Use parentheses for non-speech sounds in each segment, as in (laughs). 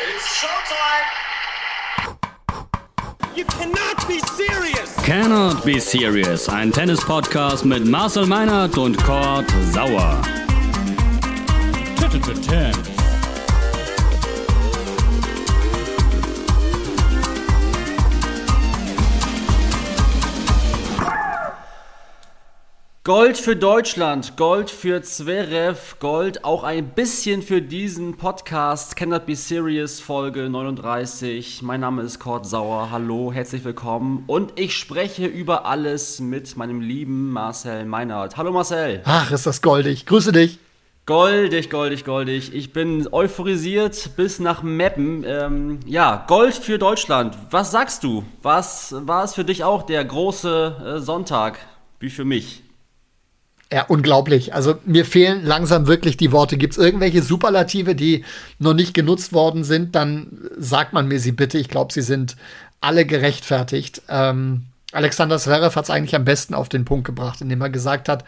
It's showtime! You cannot be serious! Cannot Be Serious, ein Tennis-Podcast mit Marcel Meinert und Kurt Sauer. Gold für Deutschland, Gold für Zverev, Gold auch ein bisschen für diesen Podcast Cannot Be Serious Folge 39. Mein Name ist Kurt Sauer. Hallo, herzlich willkommen und ich spreche über alles mit meinem lieben Marcel Meinert. Hallo Marcel. Ach, ist das goldig. Grüße dich. Goldig, goldig, goldig. Ich bin euphorisiert bis nach Meppen. Ähm, ja, Gold für Deutschland. Was sagst du? Was war es für dich auch der große äh, Sonntag wie für mich? Ja, unglaublich. Also mir fehlen langsam wirklich die Worte. Gibt es irgendwelche Superlative, die noch nicht genutzt worden sind, dann sagt man mir sie bitte. Ich glaube, sie sind alle gerechtfertigt. Ähm, Alexander Zverev hat es eigentlich am besten auf den Punkt gebracht, indem er gesagt hat,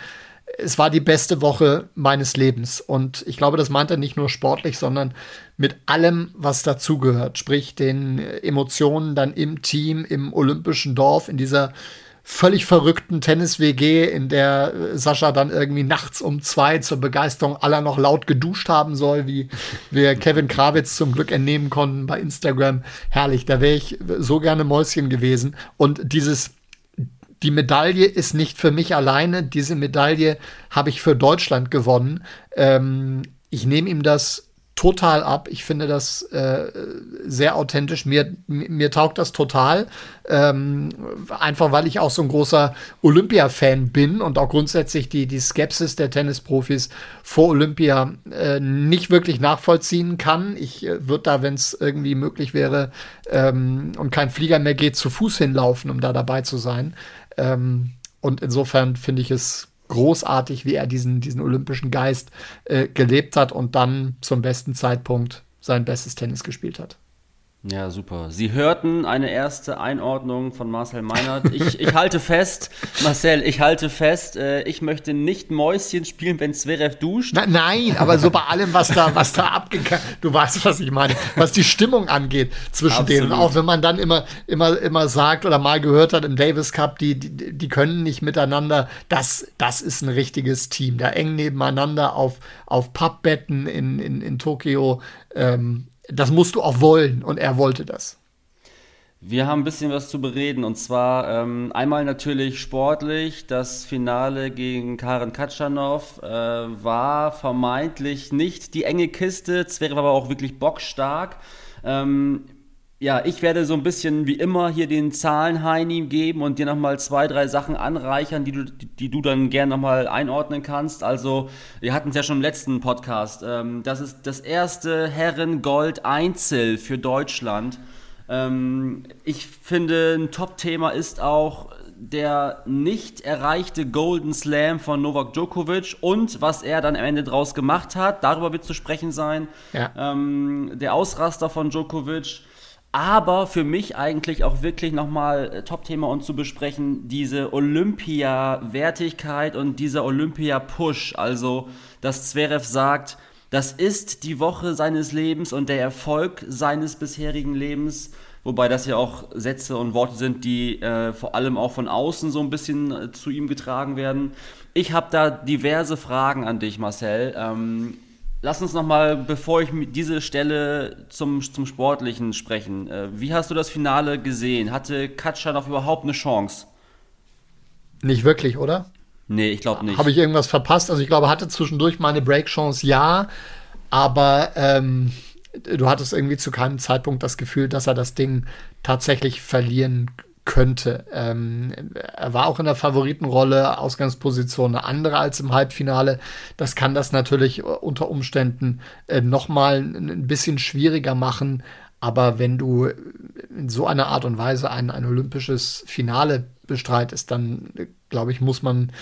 es war die beste Woche meines Lebens. Und ich glaube, das meint er nicht nur sportlich, sondern mit allem, was dazugehört. Sprich, den Emotionen dann im Team, im olympischen Dorf, in dieser völlig verrückten Tennis-WG, in der äh, Sascha dann irgendwie nachts um zwei zur Begeisterung aller noch laut geduscht haben soll, wie (laughs) wir Kevin Krawitz zum Glück entnehmen konnten bei Instagram. Herrlich, da wäre ich so gerne Mäuschen gewesen. Und dieses die Medaille ist nicht für mich alleine. Diese Medaille habe ich für Deutschland gewonnen. Ähm, ich nehme ihm das total ab. Ich finde das äh, sehr authentisch. Mir, mir taugt das total. Ähm, einfach weil ich auch so ein großer Olympia-Fan bin und auch grundsätzlich die, die Skepsis der Tennisprofis vor Olympia äh, nicht wirklich nachvollziehen kann. Ich äh, würde da, wenn es irgendwie möglich wäre ähm, und kein Flieger mehr geht, zu Fuß hinlaufen, um da dabei zu sein. Ähm, und insofern finde ich es großartig, wie er diesen, diesen olympischen Geist äh, gelebt hat und dann zum besten Zeitpunkt sein bestes Tennis gespielt hat. Ja, super. Sie hörten eine erste Einordnung von Marcel Meinert. Ich, ich halte fest, (laughs) Marcel, ich halte fest, äh, ich möchte nicht Mäuschen spielen, wenn Zverev duscht. Na, nein, aber so bei allem, was da, was da abgegangen, du weißt, was ich meine, was die Stimmung angeht zwischen Absolut. denen. Auch wenn man dann immer, immer, immer sagt oder mal gehört hat im Davis Cup, die, die, die können nicht miteinander. Das, das ist ein richtiges Team. Da eng nebeneinander auf, auf Pappbetten in, in, in Tokio. Ähm, das musst du auch wollen und er wollte das. Wir haben ein bisschen was zu bereden und zwar ähm, einmal natürlich sportlich. Das Finale gegen Karen Katschanov äh, war vermeintlich nicht die enge Kiste, Zverev war aber auch wirklich bockstark. Ähm, ja, ich werde so ein bisschen wie immer hier den Zahlenheini geben und dir nochmal zwei, drei Sachen anreichern, die du, die du dann gerne nochmal einordnen kannst. Also, wir hatten es ja schon im letzten Podcast. Ähm, das ist das erste Herren-Gold-Einzel für Deutschland. Ähm, ich finde, ein Top-Thema ist auch der nicht erreichte Golden Slam von Novak Djokovic und was er dann am Ende draus gemacht hat. Darüber wird zu sprechen sein. Ja. Ähm, der Ausraster von Djokovic aber für mich eigentlich auch wirklich nochmal äh, Top-Thema und zu besprechen, diese Olympia-Wertigkeit und dieser Olympia-Push. Also, dass Zverev sagt, das ist die Woche seines Lebens und der Erfolg seines bisherigen Lebens. Wobei das ja auch Sätze und Worte sind, die äh, vor allem auch von außen so ein bisschen äh, zu ihm getragen werden. Ich habe da diverse Fragen an dich, Marcel. Ähm, Lass uns nochmal, bevor ich diese Stelle zum, zum Sportlichen sprechen. Äh, wie hast du das Finale gesehen? Hatte Katscha noch überhaupt eine Chance? Nicht wirklich, oder? Nee, ich glaube nicht. Habe ich irgendwas verpasst? Also ich glaube, hatte zwischendurch mal eine Break-Chance, ja. Aber ähm, du hattest irgendwie zu keinem Zeitpunkt das Gefühl, dass er das Ding tatsächlich verlieren könnte. Ähm, er war auch in der Favoritenrolle, Ausgangsposition eine andere als im Halbfinale. Das kann das natürlich unter Umständen äh, noch mal ein bisschen schwieriger machen. Aber wenn du in so einer Art und Weise ein, ein olympisches Finale bestreitest, dann glaube ich, muss man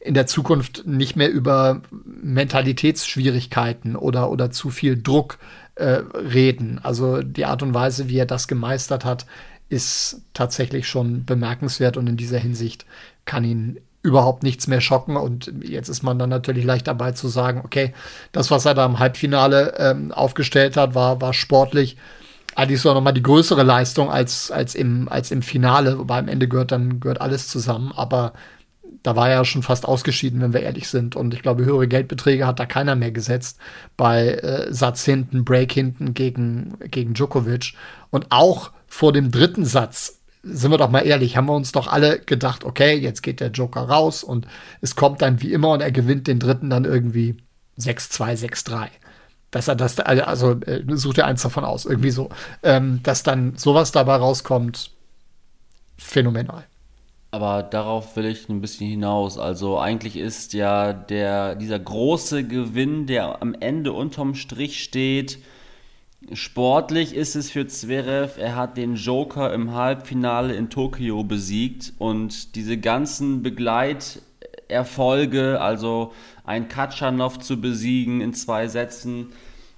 in der Zukunft nicht mehr über Mentalitätsschwierigkeiten oder, oder zu viel Druck äh, reden. Also die Art und Weise, wie er das gemeistert hat, ist tatsächlich schon bemerkenswert und in dieser Hinsicht kann ihn überhaupt nichts mehr schocken. Und jetzt ist man dann natürlich leicht dabei zu sagen, okay, das, was er da im Halbfinale ähm, aufgestellt hat, war, war sportlich eigentlich so nochmal die größere Leistung als, als, im, als im Finale, wobei am Ende gehört dann gehört alles zusammen. Aber da war er ja schon fast ausgeschieden, wenn wir ehrlich sind. Und ich glaube, höhere Geldbeträge hat da keiner mehr gesetzt bei äh, Satz hinten, Break hinten gegen, gegen Djokovic. Und auch vor dem dritten Satz, sind wir doch mal ehrlich, haben wir uns doch alle gedacht, okay, jetzt geht der Joker raus und es kommt dann wie immer und er gewinnt den dritten dann irgendwie 6-2, 6-3 dass er das, also äh, sucht er eins davon aus, irgendwie so, ähm, dass dann sowas dabei rauskommt, phänomenal. Aber darauf will ich ein bisschen hinaus. Also eigentlich ist ja der, dieser große Gewinn, der am Ende unterm Strich steht, sportlich ist es für Zverev, er hat den Joker im Halbfinale in Tokio besiegt und diese ganzen Begleiterfolge, also ein Katschanov zu besiegen in zwei Sätzen,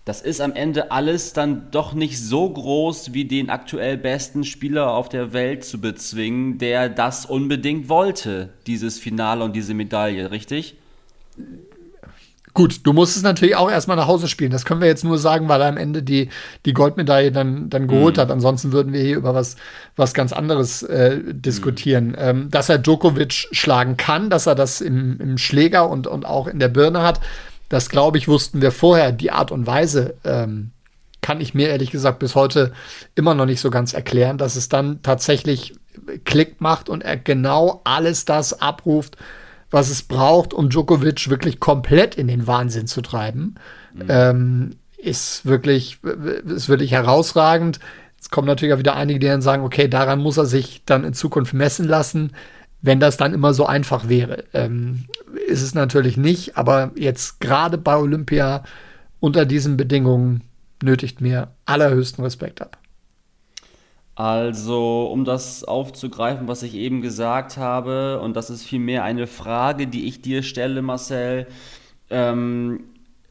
das ist am Ende alles dann doch nicht so groß, wie den aktuell besten Spieler auf der Welt zu bezwingen, der das unbedingt wollte, dieses Finale und diese Medaille, richtig? Gut, du musst es natürlich auch erstmal nach Hause spielen. Das können wir jetzt nur sagen, weil er am Ende die, die Goldmedaille dann, dann geholt mhm. hat. Ansonsten würden wir hier über was, was ganz anderes äh, diskutieren. Mhm. Ähm, dass er Djokovic schlagen kann, dass er das im, im Schläger und, und auch in der Birne hat, das glaube ich, wussten wir vorher. Die Art und Weise ähm, kann ich mir ehrlich gesagt bis heute immer noch nicht so ganz erklären, dass es dann tatsächlich Klick macht und er genau alles das abruft, was es braucht, um Djokovic wirklich komplett in den Wahnsinn zu treiben. Mhm. Ähm, ist wirklich, ist wirklich herausragend. Es kommen natürlich auch wieder einige, die dann sagen, okay, daran muss er sich dann in Zukunft messen lassen wenn das dann immer so einfach wäre. Ähm, ist es natürlich nicht, aber jetzt gerade bei Olympia unter diesen Bedingungen nötigt mir allerhöchsten Respekt ab. Also, um das aufzugreifen, was ich eben gesagt habe, und das ist vielmehr eine Frage, die ich dir stelle, Marcel. Ähm,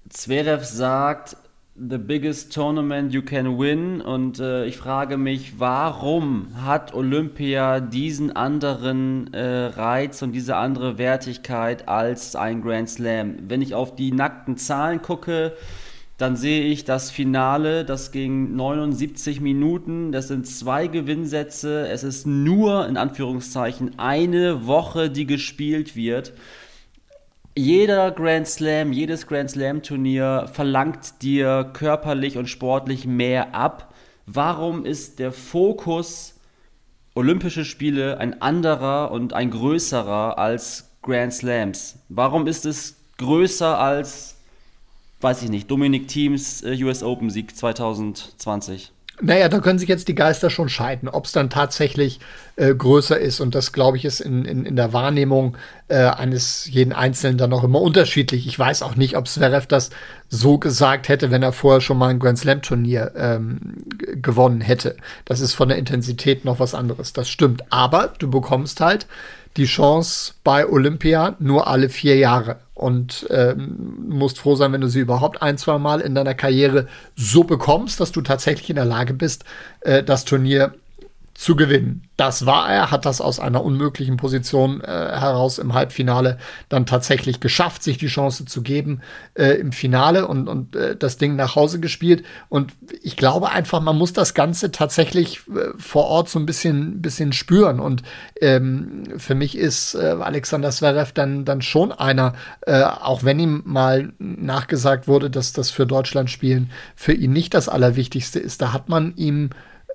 Zverev sagt, the biggest tournament you can win. Und äh, ich frage mich, warum hat Olympia diesen anderen äh, Reiz und diese andere Wertigkeit als ein Grand Slam? Wenn ich auf die nackten Zahlen gucke, dann sehe ich das Finale, das ging 79 Minuten, das sind zwei Gewinnsätze, es ist nur in Anführungszeichen eine Woche, die gespielt wird jeder Grand Slam, jedes Grand Slam Turnier verlangt dir körperlich und sportlich mehr ab. Warum ist der Fokus Olympische Spiele ein anderer und ein größerer als Grand Slams? Warum ist es größer als, weiß ich nicht, Dominik Teams äh, US Open Sieg 2020? Naja, da können sich jetzt die Geister schon scheiden, ob es dann tatsächlich äh, größer ist. Und das, glaube ich, ist in, in, in der Wahrnehmung äh, eines jeden Einzelnen dann auch immer unterschiedlich. Ich weiß auch nicht, ob Zverev das so gesagt hätte, wenn er vorher schon mal ein Grand Slam-Turnier ähm, gewonnen hätte. Das ist von der Intensität noch was anderes. Das stimmt. Aber du bekommst halt die Chance bei Olympia nur alle vier Jahre. Und ähm, musst froh sein, wenn du sie überhaupt ein, zwei Mal in deiner Karriere so bekommst, dass du tatsächlich in der Lage bist, äh, das Turnier zu gewinnen. Das war er, hat das aus einer unmöglichen Position äh, heraus im Halbfinale dann tatsächlich geschafft, sich die Chance zu geben äh, im Finale und, und äh, das Ding nach Hause gespielt. Und ich glaube einfach, man muss das Ganze tatsächlich äh, vor Ort so ein bisschen, bisschen spüren. Und ähm, für mich ist äh, Alexander Zverev dann, dann schon einer, äh, auch wenn ihm mal nachgesagt wurde, dass das für Deutschland spielen für ihn nicht das Allerwichtigste ist. Da hat man ihm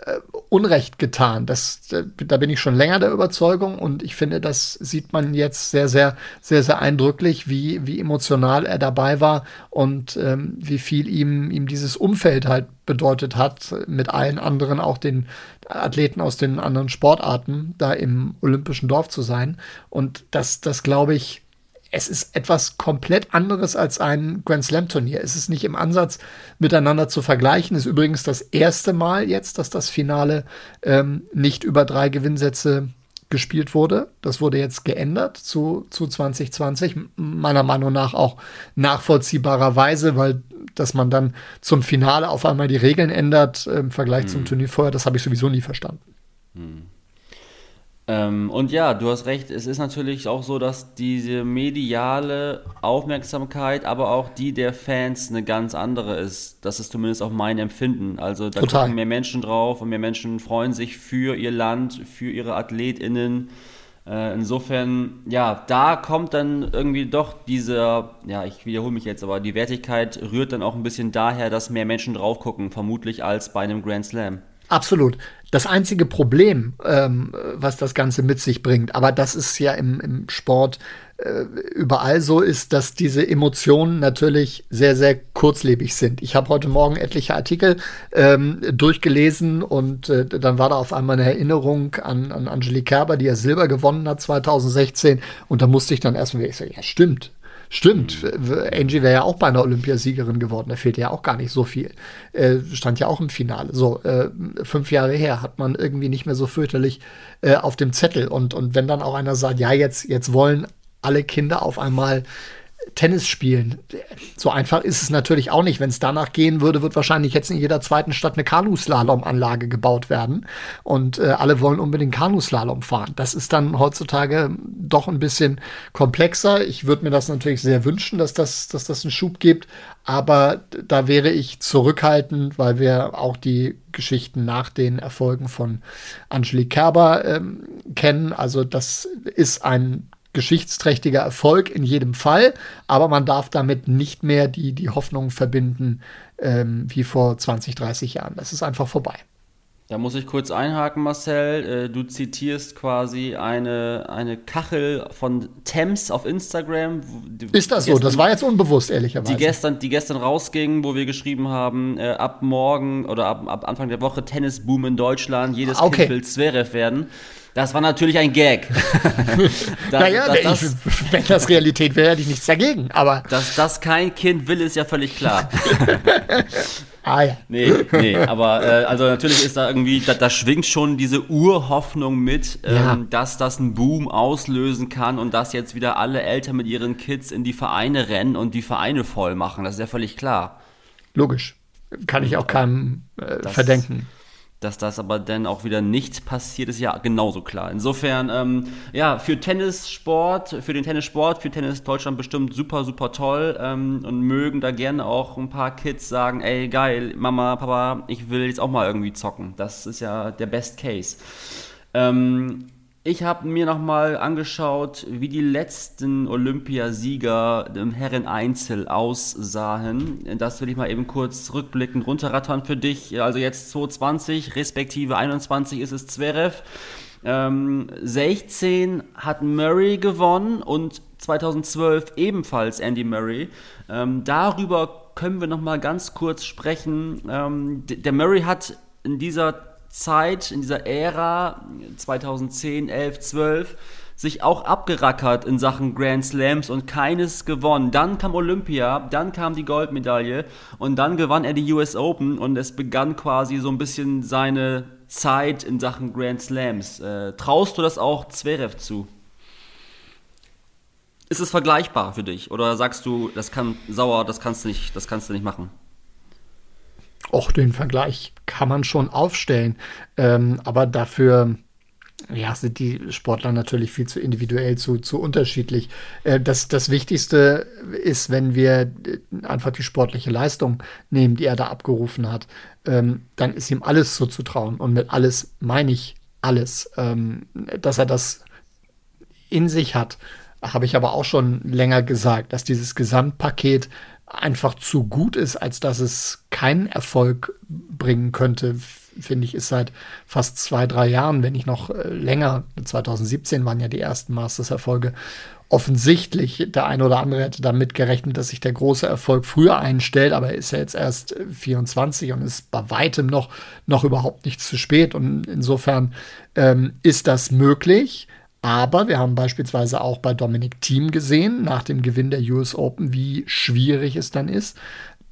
äh, Unrecht getan. Das, äh, da bin ich schon länger der Überzeugung und ich finde, das sieht man jetzt sehr, sehr, sehr, sehr eindrücklich, wie, wie emotional er dabei war und ähm, wie viel ihm, ihm dieses Umfeld halt bedeutet hat, mit allen anderen, auch den Athleten aus den anderen Sportarten, da im olympischen Dorf zu sein. Und das, das glaube ich, es ist etwas komplett anderes als ein Grand Slam Turnier. Es ist nicht im Ansatz miteinander zu vergleichen. Es ist übrigens das erste Mal jetzt, dass das Finale ähm, nicht über drei Gewinnsätze gespielt wurde. Das wurde jetzt geändert zu, zu 2020. Meiner Meinung nach auch nachvollziehbarerweise, weil dass man dann zum Finale auf einmal die Regeln ändert im Vergleich hm. zum Turnier vorher, das habe ich sowieso nie verstanden. Hm. Ähm, und ja, du hast recht, es ist natürlich auch so, dass diese mediale Aufmerksamkeit, aber auch die der Fans eine ganz andere ist. Das ist zumindest auch mein Empfinden. Also da Total. gucken mehr Menschen drauf und mehr Menschen freuen sich für ihr Land, für ihre AthletInnen. Äh, insofern, ja, da kommt dann irgendwie doch dieser, ja, ich wiederhole mich jetzt, aber die Wertigkeit rührt dann auch ein bisschen daher, dass mehr Menschen drauf gucken, vermutlich als bei einem Grand Slam. Absolut. Das einzige Problem, ähm, was das Ganze mit sich bringt, aber das ist ja im, im Sport äh, überall so, ist, dass diese Emotionen natürlich sehr, sehr kurzlebig sind. Ich habe heute Morgen etliche Artikel ähm, durchgelesen und äh, dann war da auf einmal eine Erinnerung an, an Angelique Kerber, die ja Silber gewonnen hat 2016 und da musste ich dann erstmal, ich so, ja stimmt, Stimmt, Angie wäre ja auch bei einer Olympiasiegerin geworden. Da fehlt ja auch gar nicht so viel. Äh, stand ja auch im Finale. So, äh, fünf Jahre her hat man irgendwie nicht mehr so fürchterlich äh, auf dem Zettel. Und, und wenn dann auch einer sagt, ja, jetzt, jetzt wollen alle Kinder auf einmal Tennis spielen. So einfach ist es natürlich auch nicht. Wenn es danach gehen würde, wird wahrscheinlich jetzt in jeder zweiten Stadt eine Kanuslalom-Anlage gebaut werden. Und äh, alle wollen unbedingt Kanuslalom fahren. Das ist dann heutzutage doch ein bisschen komplexer. Ich würde mir das natürlich sehr wünschen, dass das, dass das einen Schub gibt. Aber da wäre ich zurückhaltend, weil wir auch die Geschichten nach den Erfolgen von Angelique Kerber ähm, kennen. Also das ist ein geschichtsträchtiger Erfolg in jedem Fall, aber man darf damit nicht mehr die, die Hoffnung verbinden ähm, wie vor 20, 30 Jahren. Das ist einfach vorbei. Da muss ich kurz einhaken, Marcel. Äh, du zitierst quasi eine, eine Kachel von Thames auf Instagram. Ist das so? Das war jetzt unbewusst, ehrlicherweise. Die gestern, die gestern rausging, wo wir geschrieben haben, äh, ab morgen oder ab, ab Anfang der Woche Tennisboom in Deutschland. Jedes Okay. Kind will Zverev werden. Das war natürlich ein Gag. (laughs) Da- naja, dass, ich, das, wenn das Realität wäre, hätte ich nichts dagegen. Aber, dass das kein Kind will, ist ja völlig klar. (laughs) ah ja. Nee, nee, aber äh, also natürlich ist da irgendwie, da, da schwingt schon diese Urhoffnung mit, ähm, Ja. dass das einen Boom auslösen kann und dass jetzt wieder alle Eltern mit ihren Kids in die Vereine rennen und die Vereine voll machen. Das ist ja völlig klar. Logisch. Kann ich auch keinem äh, verdenken. Dass das aber dann auch wieder nicht passiert, ist ja genauso klar. Insofern, ähm, ja, für Tennissport, für den Tennissport, für Tennis Deutschland bestimmt super, super toll ähm, und mögen da gerne auch ein paar Kids sagen, ey, geil, Mama, Papa, ich will jetzt auch mal irgendwie zocken. Das ist ja der Best Case. Ähm, ich habe mir nochmal angeschaut, wie die letzten Olympiasieger im Herren-Einzel aussahen. Das will ich mal eben kurz rückblickend runterrattern für dich. Also jetzt 2020, respektive 21 ist es Zverev. Ähm, 16 hat Murray gewonnen und 2012 ebenfalls Andy Murray. Ähm, darüber können wir nochmal ganz kurz sprechen. Ähm, der Murray hat in dieser Zeit, in dieser Ära 2010, 11, 12 sich auch abgerackert in Sachen Grand Slams und keines gewonnen. Dann kam Olympia, dann kam die Goldmedaille und dann gewann er die US Open und es begann quasi so ein bisschen seine Zeit in Sachen Grand Slams. Äh, traust du das auch Zverev zu? Ist es vergleichbar für dich oder sagst du, das kann sauer, das kannst du nicht, das kannst du nicht machen? Och, den Vergleich kann man schon aufstellen. Ähm, aber dafür ja, sind die Sportler natürlich viel zu individuell, zu, zu unterschiedlich. Äh, das, das Wichtigste ist, wenn wir äh, einfach die sportliche Leistung nehmen, die er da abgerufen hat, ähm, dann ist ihm alles zuzutrauen. Und mit alles meine ich alles. Ähm, dass er das in sich hat, habe ich aber auch schon länger gesagt, dass dieses Gesamtpaket einfach zu gut ist, als dass es keinen Erfolg bringen könnte, finde ich, ist seit fast zwei, drei Jahren, wenn nicht noch äh, länger, 2017 waren ja die ersten Masters-Erfolge, offensichtlich, der eine oder andere hätte damit gerechnet, dass sich der große Erfolg früher einstellt, aber er ist ja jetzt erst äh, 24 und ist bei weitem noch, noch überhaupt nicht zu spät. Und insofern ähm, ist das möglich. Aber wir haben beispielsweise auch bei Dominic Thiem gesehen, nach dem Gewinn der US Open, wie schwierig es dann ist,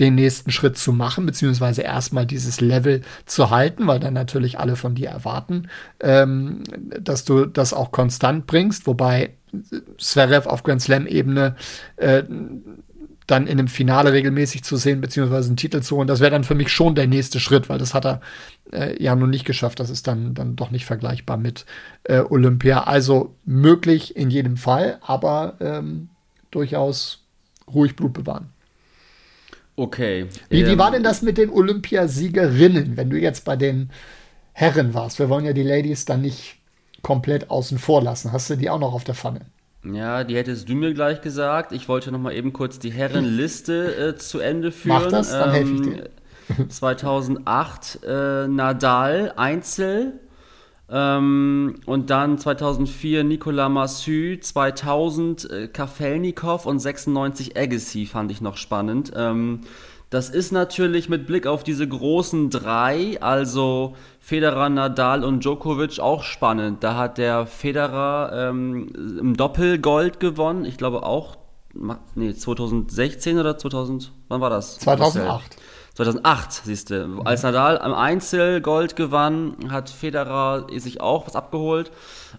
den nächsten Schritt zu machen, beziehungsweise erstmal dieses Level zu halten, weil dann natürlich alle von dir erwarten, ähm, dass du das auch konstant bringst, wobei Zverev auf Grand Slam-Ebene äh, dann in einem Finale regelmäßig zu sehen, beziehungsweise einen Titel zu holen. Das wäre dann für mich schon der nächste Schritt, weil das hat er äh, ja nun nicht geschafft. Das ist dann, dann doch nicht vergleichbar mit äh, Olympia. Also möglich in jedem Fall, aber ähm, durchaus ruhig Blut bewahren. Okay. Wie, ähm, wie war denn das mit den Olympiasiegerinnen, wenn du jetzt bei den Herren warst? Wir wollen ja die Ladies dann nicht komplett außen vor lassen. Hast du die auch noch auf der Pfanne? Ja, die hättest du mir gleich gesagt. Ich wollte noch mal eben kurz die Herrenliste äh, zu Ende führen. Mach das, dann helfe ich dir. 2008 ähm, äh, Nadal Einzel ähm, und dann 2004 Nicolas Massu, 2000 äh, Kafelnikov und 96 Agassi fand ich noch spannend. Ähm, das ist natürlich mit Blick auf diese großen drei, also Federer, Nadal und Djokovic, auch spannend. Da hat der Federer ähm, im Doppel Gold gewonnen. Ich glaube auch, nee, 2016 oder 2000, wann war das? 2008. 2008, siehst du. Mhm. Als Nadal am Einzel Gold gewann, hat Federer sich auch was abgeholt.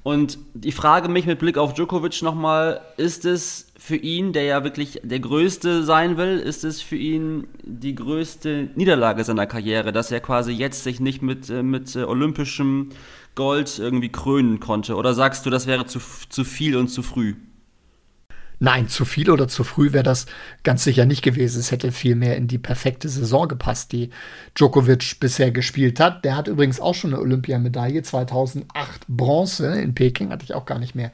Und ich frage mich mit Blick auf Djokovic nochmal, ist es für ihn, der ja wirklich der Größte sein will, ist es für ihn die größte Niederlage seiner Karriere, dass er quasi jetzt sich nicht mit, äh, mit äh, olympischem Gold irgendwie krönen konnte? Oder sagst du, das wäre zu, zu viel und zu früh? Nein, zu viel oder zu früh wäre das ganz sicher nicht gewesen. Es hätte viel mehr in die perfekte Saison gepasst, die Djokovic bisher gespielt hat. Der hat übrigens auch schon eine Olympiamedaille, 2008 Bronze in Peking, hatte ich auch gar nicht mehr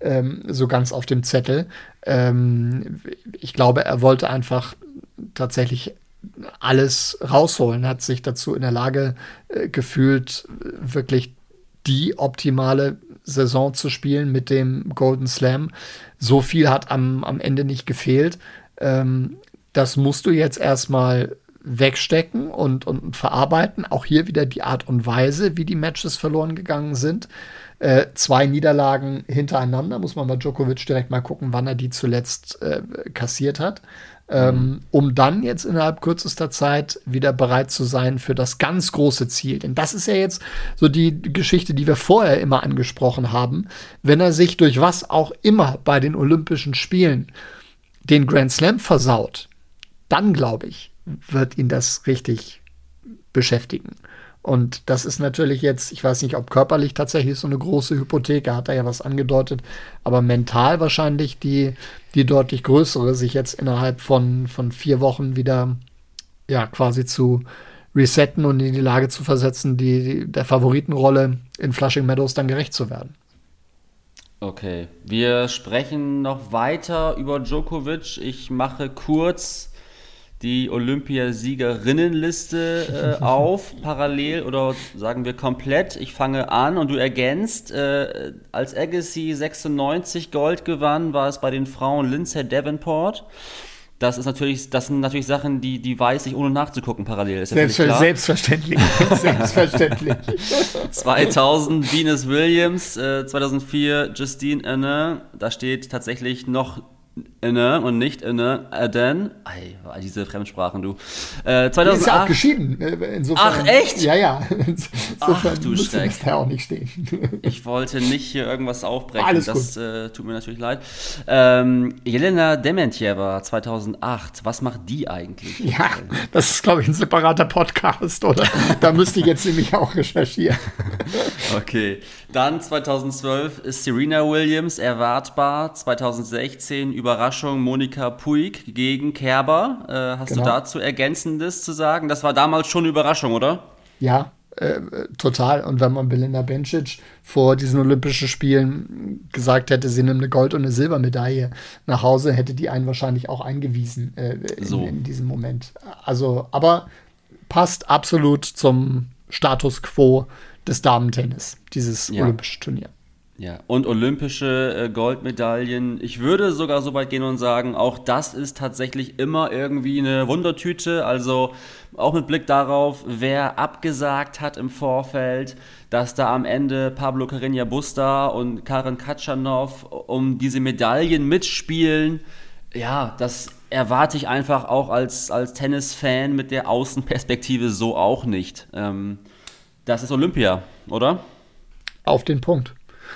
ähm, so ganz auf dem Zettel. Ähm, ich glaube, er wollte einfach tatsächlich alles rausholen, hat sich dazu in der Lage äh, gefühlt, wirklich die optimale Saison zu spielen mit dem Golden Slam. So viel hat am, am Ende nicht gefehlt. Ähm, das musst du jetzt erstmal wegstecken und, und verarbeiten. Auch hier wieder die Art und Weise, wie die Matches verloren gegangen sind. Äh, zwei Niederlagen hintereinander, muss man bei Djokovic direkt mal gucken, wann er die zuletzt äh, kassiert hat ähm, um dann jetzt innerhalb kürzester Zeit wieder bereit zu sein für das ganz große Ziel. Denn das ist ja jetzt so die Geschichte, die wir vorher immer angesprochen haben. Wenn er sich durch was auch immer bei den Olympischen Spielen den Grand Slam versaut, dann glaube ich, wird ihn das richtig beschäftigen. Und das ist natürlich jetzt, ich weiß nicht, ob körperlich tatsächlich so eine große Hypothek, da hat er ja was angedeutet, aber mental wahrscheinlich die, die deutlich größere, sich jetzt innerhalb von, von vier Wochen wieder ja quasi zu resetten und in die Lage zu versetzen, die, die der Favoritenrolle in Flushing Meadows dann gerecht zu werden. Okay, wir sprechen noch weiter über Djokovic. Ich mache kurz die Olympiasiegerinnenliste äh, (laughs) auf, parallel oder sagen wir komplett. Ich fange an und du ergänzt. Äh, als Agassi 96 Gold gewann, war es bei den Frauen Lindsay Davenport. Das ist natürlich, das sind natürlich Sachen, die, die weiß ich ohne nachzugucken parallel. Ist Selbst, selbstverständlich. (laughs) (laughs) selbstverständlich. 2000 Venus Williams, äh, 2004 Justine Anne. Da steht tatsächlich noch inne und nicht inne, äh, denn, ey, diese Fremdsprachen, du. Äh, 2008. ist ja auch geschieden. Äh, insofern, Ach, echt? Ja, ja. (laughs) Insofern Ach, du Steck. da auch nicht stehen. (laughs) ich wollte nicht hier irgendwas aufbrechen. Alles das äh, tut mir natürlich leid. Ähm, Jelena Dementjeva 2008. Was macht die eigentlich? Ja, das ist, glaube ich, ein separater Podcast, oder? da müsste ich jetzt nämlich auch recherchieren. (laughs) okay. Dann 2012 ist Serena Williams erwartbar. 2016 Überraschung Monika Puig gegen Kerber. Äh, hast genau. du dazu Ergänzendes zu sagen? Das war damals schon eine Überraschung, oder? Ja, äh, total. Und wenn man Belinda Bencic vor diesen Olympischen Spielen gesagt hätte, sie nimmt eine Gold- und eine Silbermedaille nach Hause, hätte die einen wahrscheinlich auch eingewiesen äh, in, so. in diesem Moment. Also, aber passt absolut zum Status quo des Damentennis, dieses ja. olympische Turnier. Ja, und olympische äh, Goldmedaillen. Ich würde sogar so weit gehen und sagen, auch das ist tatsächlich immer irgendwie eine Wundertüte. Also auch mit Blick darauf, wer abgesagt hat im Vorfeld, dass da am Ende Pablo Carreño Busta und Karen Katschanov um diese Medaillen mitspielen. Ja, das erwarte ich einfach auch als, als Tennisfan mit der Außenperspektive so auch nicht. Ähm, das ist Olympia, oder? Auf den Punkt.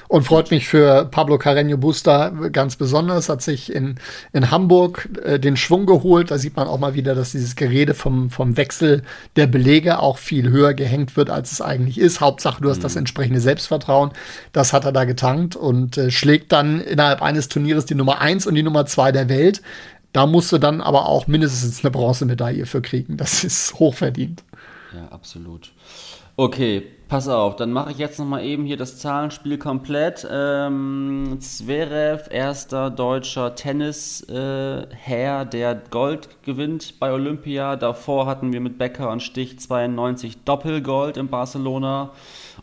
Und freut mich für Pablo Carreño Busta ganz besonders. Hat sich in, in Hamburg äh, den Schwung geholt. Da sieht man auch mal wieder, dass dieses Gerede vom, vom Wechsel der Belege auch viel höher gehängt wird, als es eigentlich ist. Hauptsache, du hast mhm. das entsprechende Selbstvertrauen. Das hat er da getankt und äh, schlägt dann innerhalb eines Turnieres die Nummer eins und die Nummer zwei der Welt. Da musst du dann aber auch mindestens eine Bronzemedaille für kriegen. Das ist hochverdient. Ja, absolut. Okay, pass auf, dann mache ich jetzt nochmal eben hier das Zahlenspiel komplett. Ähm, Zverev, erster deutscher Tennisherr, äh, der Gold gewinnt bei Olympia. Davor hatten wir mit Becker und Stich 92 Doppelgold in Barcelona.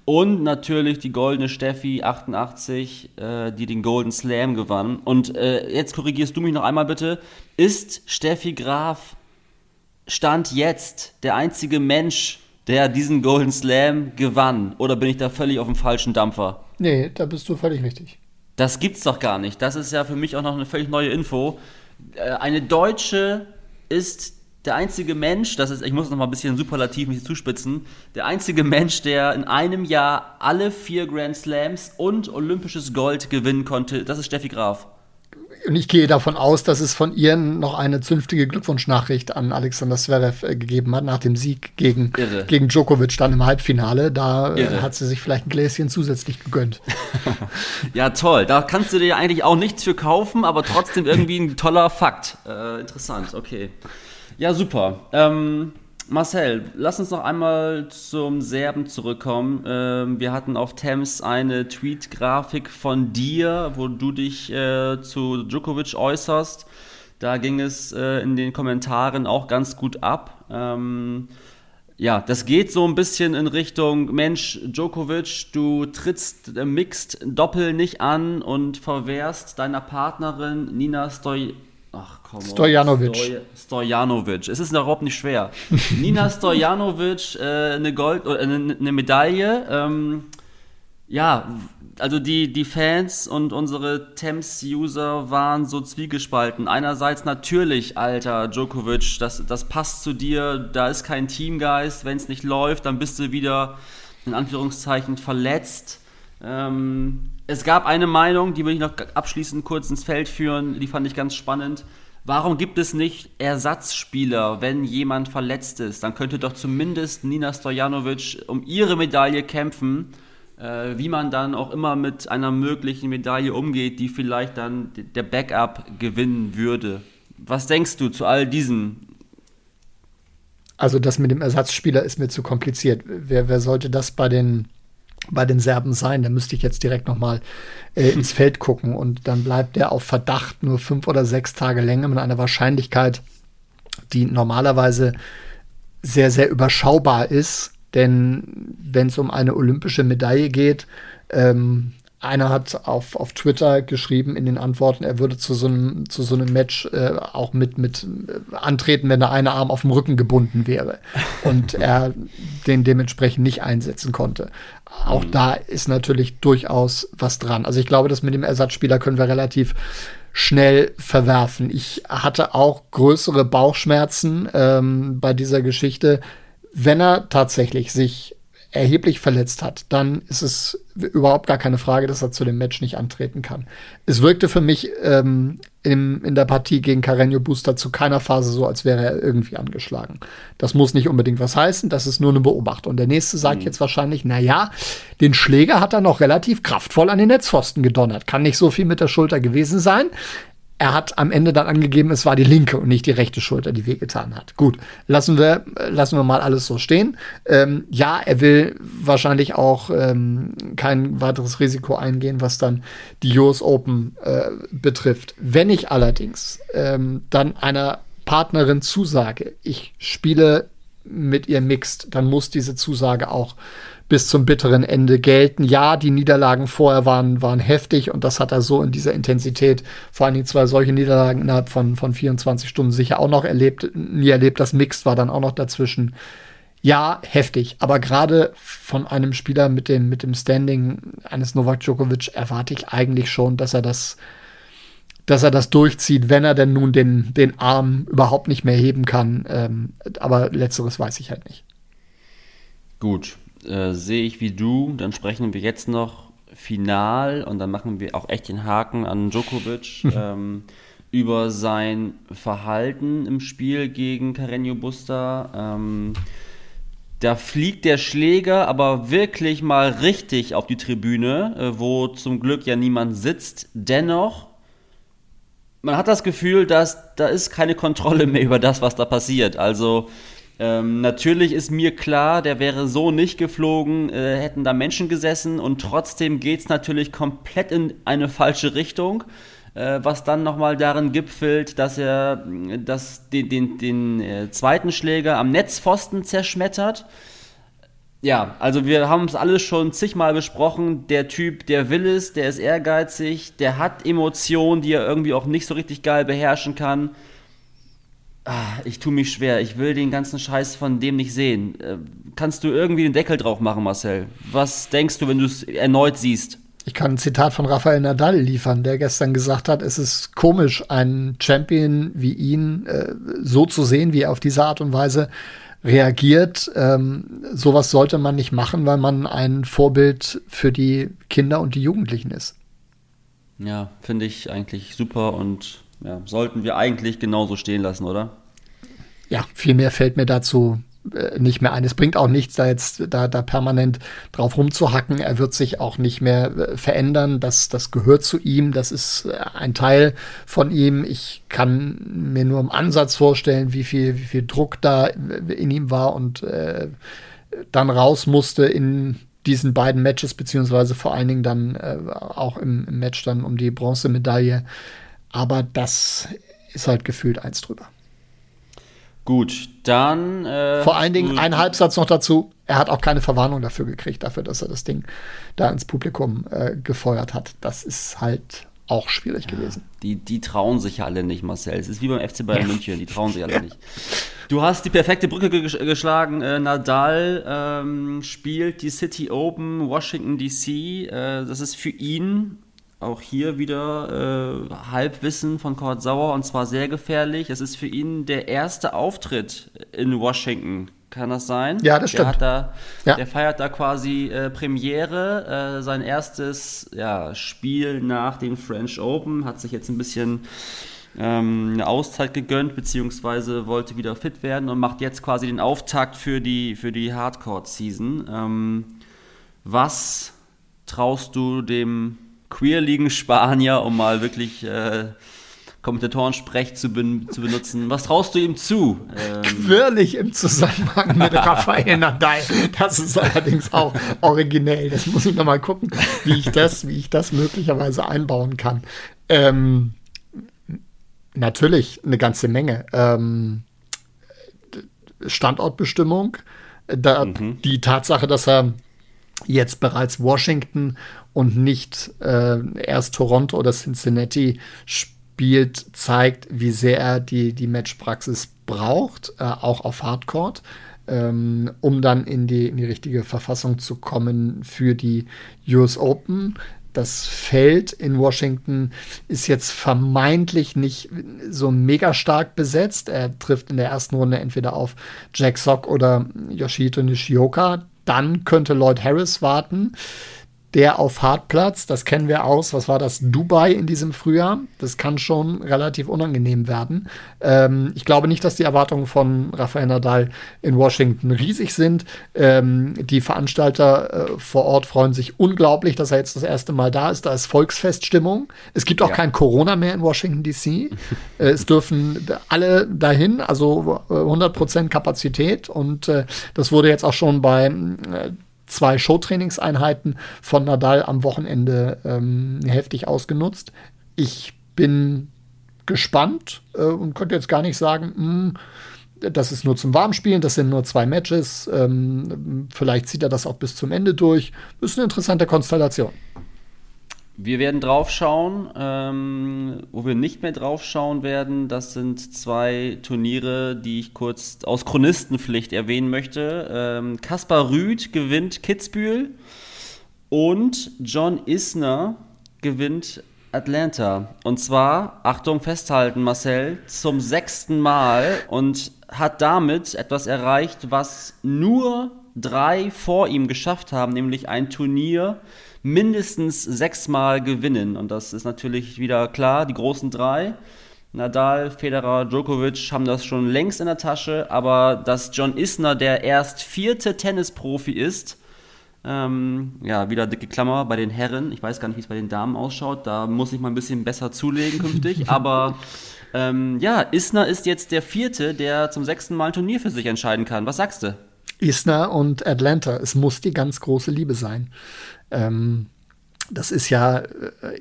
Und natürlich die goldene Steffi 88, äh, die den Golden Slam gewann. Und äh, jetzt korrigierst du mich noch einmal bitte. Ist Steffi Graf Stand jetzt der einzige Mensch, der diesen Golden Slam gewann? Oder bin ich da völlig auf dem falschen Dampfer? Nee, da bist du völlig richtig. Das gibt's doch gar nicht. Das ist ja für mich auch noch eine völlig neue Info. Äh, eine Deutsche ist der einzige Mensch, das ist, ich muss noch mal ein bisschen superlativ mich zuspitzen, der einzige Mensch, der in einem Jahr alle vier Grand Slams und olympisches Gold gewinnen konnte, das ist Steffi Graf. Und ich gehe davon aus, dass es von ihr noch eine zünftige Glückwunschnachricht an Alexander Zverev äh, gegeben hat, nach dem Sieg gegen, gegen Djokovic dann im Halbfinale. Da äh, hat sie sich vielleicht ein Gläschen zusätzlich gegönnt. (laughs) ja, toll. Da kannst du dir eigentlich auch nichts für kaufen, aber trotzdem irgendwie ein toller Fakt. Äh, interessant, okay. Ja, super. Ähm, Marcel, lass uns noch einmal zum Serben zurückkommen. Ähm, wir hatten auf Thames eine Tweet-Grafik von dir, wo du dich äh, zu Djokovic äußerst. Da ging es äh, in den Kommentaren auch ganz gut ab. Ähm, ja, das geht so ein bisschen in Richtung, Mensch, Djokovic, du trittst äh, Mixed Doppel nicht an und verwehrst deiner Partnerin Nina Stoy Ach komm. Stojanovic. Stoj Stojanovic. Es ist überhaupt nicht schwer. (laughs) Nina Stojanovic, äh, eine Gold oder eine, eine Medaille. Ähm, ja, also die, die Fans und unsere Temps-User waren so zwiegespalten. Einerseits natürlich, Alter, Djokovic, das, das passt zu dir, da ist kein Teamgeist. Wenn es nicht läuft, dann bist du wieder in Anführungszeichen verletzt. Ähm, es gab eine Meinung, die will ich noch abschließend kurz ins Feld führen, die fand ich ganz spannend. Warum gibt es nicht Ersatzspieler, wenn jemand verletzt ist? Dann könnte doch zumindest Nina Stojanovic um ihre Medaille kämpfen, äh, wie man dann auch immer mit einer möglichen Medaille umgeht, die vielleicht dann der Backup gewinnen würde. Was denkst du zu all diesen? Also das mit dem Ersatzspieler ist mir zu kompliziert. Wer, wer sollte das bei den bei den Serben sein. Da müsste ich jetzt direkt noch mal äh, ins (laughs) Feld gucken und dann bleibt der auf Verdacht nur fünf oder sechs Tage länger mit einer Wahrscheinlichkeit, die normalerweise sehr, sehr überschaubar ist. Denn wenn es um eine olympische Medaille geht, ähm, einer hat auf, auf Twitter geschrieben in den Antworten, er würde zu so einem, zu so einem Match äh, auch mit, mit äh, antreten, wenn der eine Arm auf dem Rücken gebunden wäre (laughs) und er den dementsprechend nicht einsetzen konnte. Auch mhm. da ist natürlich durchaus was dran. Also ich glaube, das mit dem Ersatzspieler können wir relativ schnell verwerfen. Ich hatte auch größere Bauchschmerzen ähm, bei dieser Geschichte, wenn er tatsächlich sich erheblich verletzt hat, dann ist es überhaupt gar keine Frage, dass er zu dem Match nicht antreten kann. Es wirkte für mich ähm, in, in der Partie gegen Carreño Booster zu keiner Phase so, als wäre er irgendwie angeschlagen. Das muss nicht unbedingt was heißen, das ist nur eine Beobachtung. Und der nächste sagt mhm. jetzt wahrscheinlich, na ja, den Schläger hat er noch relativ kraftvoll an den Netzpfosten gedonnert. Kann nicht so viel mit der Schulter gewesen sein er hat am Ende dann angegeben, es war die linke und nicht die rechte Schulter, die wehgetan hat. Gut, lassen wir, lassen wir mal alles so stehen. Ähm, ja, er will wahrscheinlich auch ähm, kein weiteres Risiko eingehen, was dann die US Open äh, betrifft. Wenn ich allerdings ähm, dann einer Partnerin zusage, ich spiele mit ihr mixed, dann muss diese Zusage auch bis zum bitteren Ende gelten. Ja, die Niederlagen vorher waren, waren heftig und das hat er so in dieser Intensität, vor allen Dingen zwei solche Niederlagen innerhalb von, von 24 Stunden sicher auch noch erlebt, nie erlebt. Das Mixed war dann auch noch dazwischen. Ja, heftig. Aber gerade von einem Spieler mit dem, mit dem Standing eines Novak Djokovic erwarte ich eigentlich schon, dass er das, dass er das durchzieht, wenn er denn nun den, den Arm überhaupt nicht mehr heben kann. Ähm, aber letzteres weiß ich halt nicht. Gut, äh, sehe ich wie du. Dann sprechen wir jetzt noch final, und dann machen wir auch echt den Haken an Djokovic, (laughs) ähm, über sein Verhalten im Spiel gegen Carreño Busta. Ähm, da fliegt der Schläger aber wirklich mal richtig auf die Tribüne, äh, wo zum Glück ja niemand sitzt. Dennoch, man hat das Gefühl, dass da ist keine Kontrolle mehr über das, was da passiert. Also ähm, natürlich ist mir klar, der wäre so nicht geflogen, äh, hätten da Menschen gesessen und trotzdem geht es natürlich komplett in eine falsche Richtung äh, was dann nochmal darin gipfelt, dass er das, den, den, den äh, zweiten Schläger am Netzpfosten zerschmettert. Ja, also wir haben es alles schon zigmal besprochen. Der Typ, der will es, der ist ehrgeizig, der hat Emotionen, die er irgendwie auch nicht so richtig geil beherrschen kann. Ah, ich tue mich schwer. Ich will den ganzen Scheiß von dem nicht sehen. Äh, kannst du irgendwie den Deckel drauf machen, Marcel? Was denkst du, wenn du es erneut siehst? Ich kann ein Zitat von Rafael Nadal liefern, der gestern gesagt hat, es ist komisch, einen Champion wie ihn äh, so zu sehen, wie er auf diese Art und Weise reagiert. Ähm, sowas sollte man nicht machen, weil man ein Vorbild für die Kinder und die Jugendlichen ist. Ja, finde ich eigentlich super und ja, sollten wir eigentlich genauso stehen lassen, oder? Ja, viel mehr fällt mir dazu äh, nicht mehr ein. Es bringt auch nichts, da jetzt da, da permanent drauf rumzuhacken. Er wird sich auch nicht mehr äh, verändern. Das, das gehört zu ihm. Das ist äh, ein Teil von ihm. Ich kann mir nur im Ansatz vorstellen, wie viel, wie viel Druck da in ihm war und äh, dann raus musste in diesen beiden Matches, beziehungsweise vor allen Dingen dann äh, auch im, im Match dann um die Bronzemedaille. Aber das ist halt gefühlt eins drüber. Gut, dann. Äh, Vor allen Dingen ein Halbsatz noch dazu. Er hat auch keine Verwarnung dafür gekriegt, dafür, dass er das Ding da ins Publikum äh, gefeuert hat. Das ist halt auch schwierig ja, gewesen. Die, die trauen sich ja alle nicht, Marcel. Es ist wie beim FC Bayern ja. München, die trauen sich alle ja. nicht. Du hast die perfekte Brücke geschlagen. Äh, Nadal ähm, spielt die City Open, Washington DC. Äh, das ist für ihn auch hier wieder äh, Halbwissen von Kurt Sauer und zwar sehr gefährlich. Es ist für ihn der erste Auftritt in Washington. Kann das sein? Ja, das stimmt. Der, da, ja. der feiert da quasi äh, Premiere, äh, sein erstes ja, Spiel nach dem French Open, hat sich jetzt ein bisschen ähm, eine Auszeit gegönnt, beziehungsweise wollte wieder fit werden und macht jetzt quasi den Auftakt für die, für die Hardcore-Season. Ähm, was traust du dem queerligen Spanier, um mal wirklich äh, Kommentatoren-Sprech zu, ben zu, benutzen. Was traust du ihm zu? Ähm Quirlig im Zusammenhang mit (laughs) Rafael Nadal. Das ist allerdings auch originell. Das muss ich noch mal gucken, wie ich das, wie ich das möglicherweise einbauen kann. Ähm, natürlich eine ganze Menge. Ähm, Standortbestimmung, da, mhm. die Tatsache, dass er jetzt bereits Washington und nicht äh, erst Toronto oder Cincinnati spielt, zeigt, wie sehr er die, die Matchpraxis braucht, äh, auch auf Hardcore, ähm, um dann in die, in die richtige Verfassung zu kommen für die US Open. Das Feld in Washington ist jetzt vermeintlich nicht so mega stark besetzt. Er trifft in der ersten Runde entweder auf Jack Sock oder Yoshito Nishioka. Dann könnte Lloyd Harris warten der auf Hartplatz, das kennen wir aus, was war das, Dubai in diesem Frühjahr, das kann schon relativ unangenehm werden. Ähm, ich glaube nicht, dass die Erwartungen von Rafael Nadal in Washington riesig sind. Ähm, die Veranstalter äh, vor Ort freuen sich unglaublich, dass er jetzt das erste Mal da ist. Da ist Volksfeststimmung. Es gibt auch ja. kein Corona mehr in Washington DC. (laughs) äh, es dürfen alle dahin, also 100% äh, Kapazität und äh, das wurde jetzt auch schon bei äh, zwei Showtrainingseinheiten von Nadal am Wochenende ähm, heftig ausgenutzt. Ich bin gespannt äh, und könnte jetzt gar nicht sagen, mh, hm, das ist nur zum Warmspielen, das sind nur zwei Matches. Ähm, vielleicht zieht er das auch bis zum Ende durch. Ist eine interessante Konstellation. Wir werden draufschauen. Ähm, wo wir nicht mehr draufschauen werden, das sind zwei Turniere, die ich kurz aus Chronistenpflicht erwähnen möchte. Ähm, Kaspar Rüth gewinnt Kitzbühel und John Isner gewinnt Atlanta. Und zwar, Achtung, festhalten, Marcel, zum sechsten Mal und hat damit etwas erreicht, was nur drei vor ihm geschafft haben, nämlich ein Turnier mindestens sechsmal gewinnen. Und das ist natürlich wieder klar, die großen drei. Nadal, Federer, Djokovic haben das schon längst in der Tasche, aber dass John Isner der erst vierte Tennisprofi ist, ähm, ja, wieder dicke Klammer bei den Herren. Ich weiß gar nicht, wie es bei den Damen ausschaut. Da muss ich mal ein bisschen besser zulegen künftig. (laughs) aber ähm, ja, Isner ist jetzt der vierte, der zum sechsten Mal ein Turnier für sich entscheiden kann. Was sagst du? Isner und Atlanta. Es muss die ganz große Liebe sein. Ähm, das ist ja äh,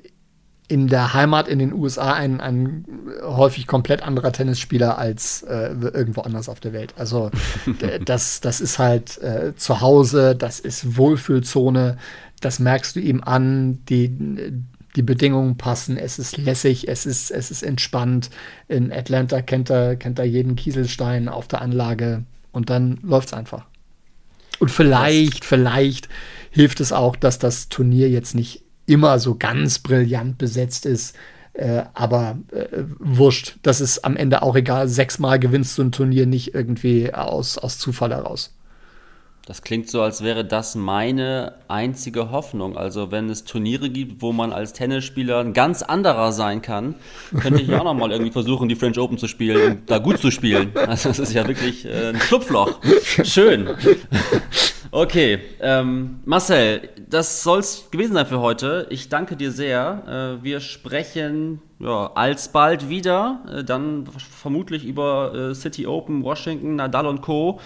in der Heimat in den USA ein, ein häufig komplett anderer Tennisspieler als äh, irgendwo anders auf der Welt. Also (laughs) das, das ist halt äh, zu Hause, das ist Wohlfühlzone, das merkst du ihm an, die, die Bedingungen passen, es ist lässig, es ist, es ist entspannt. In Atlanta kennt er, kennt er jeden Kieselstein auf der Anlage und dann läuft es einfach. Und vielleicht, vielleicht hilft es auch, dass das Turnier jetzt nicht immer so ganz brillant besetzt ist. Äh, aber äh, wurscht, das ist am Ende auch egal. Sechsmal gewinnst du ein Turnier nicht irgendwie aus, aus Zufall heraus. Das klingt so, als wäre das meine einzige Hoffnung. Also wenn es Turniere gibt, wo man als Tennisspieler ein ganz anderer sein kann, könnte ich auch noch mal irgendwie versuchen, die French Open zu spielen und da gut zu spielen. Also das ist ja wirklich äh, ein Schlupfloch. Schön. Okay, ähm, Marcel, das soll es gewesen sein für heute. Ich danke dir sehr. Äh, wir sprechen ja, alsbald wieder, äh, dann vermutlich über äh, City Open, Washington, Nadal und Co.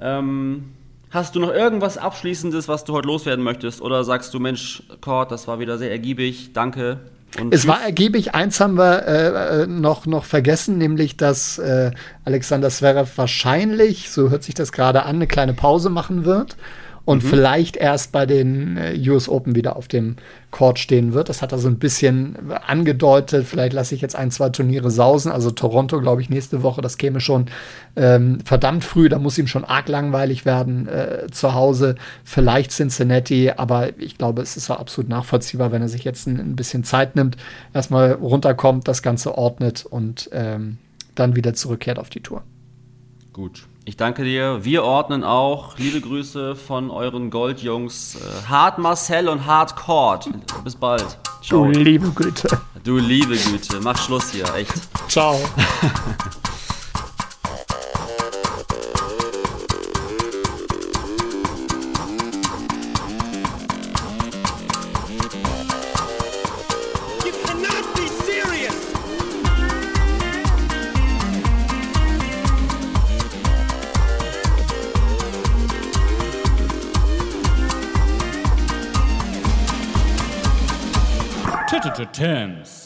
Ähm, hast du noch irgendwas Abschließendes, was du heute loswerden möchtest? Oder sagst du, Mensch, Cord, das war wieder sehr ergiebig, danke. Und es tschüss. war ergiebig. Eins haben wir äh, äh, noch, noch vergessen, nämlich dass äh, Alexander Zverev wahrscheinlich, so hört sich das gerade an, eine kleine Pause machen wird und mhm. vielleicht erst bei den äh, US Open wieder auf dem Court stehen wird. Das hat er so ein bisschen angedeutet. Vielleicht lasse ich jetzt ein, zwei Turniere sausen. Also Toronto, glaube ich, nächste Woche, das käme schon ähm, verdammt früh. Da muss ihm schon arg langweilig werden äh, zu Hause. Vielleicht Cincinnati, aber ich glaube, es ist auch absolut nachvollziehbar, wenn er sich jetzt ein, ein bisschen Zeit nimmt, erstmal runterkommt, das Ganze ordnet und ähm, dann wieder zurückkehrt auf die Tour. Gut. Ich danke dir. Wir ordnen auch liebe Grüße von euren Goldjungs äh, Hart Marcel und Hard Cord. Bis bald. Ciao. Du liebe Güte. Du liebe Güte. Mach Schluss hier, echt. Ciao. (laughs) Thames.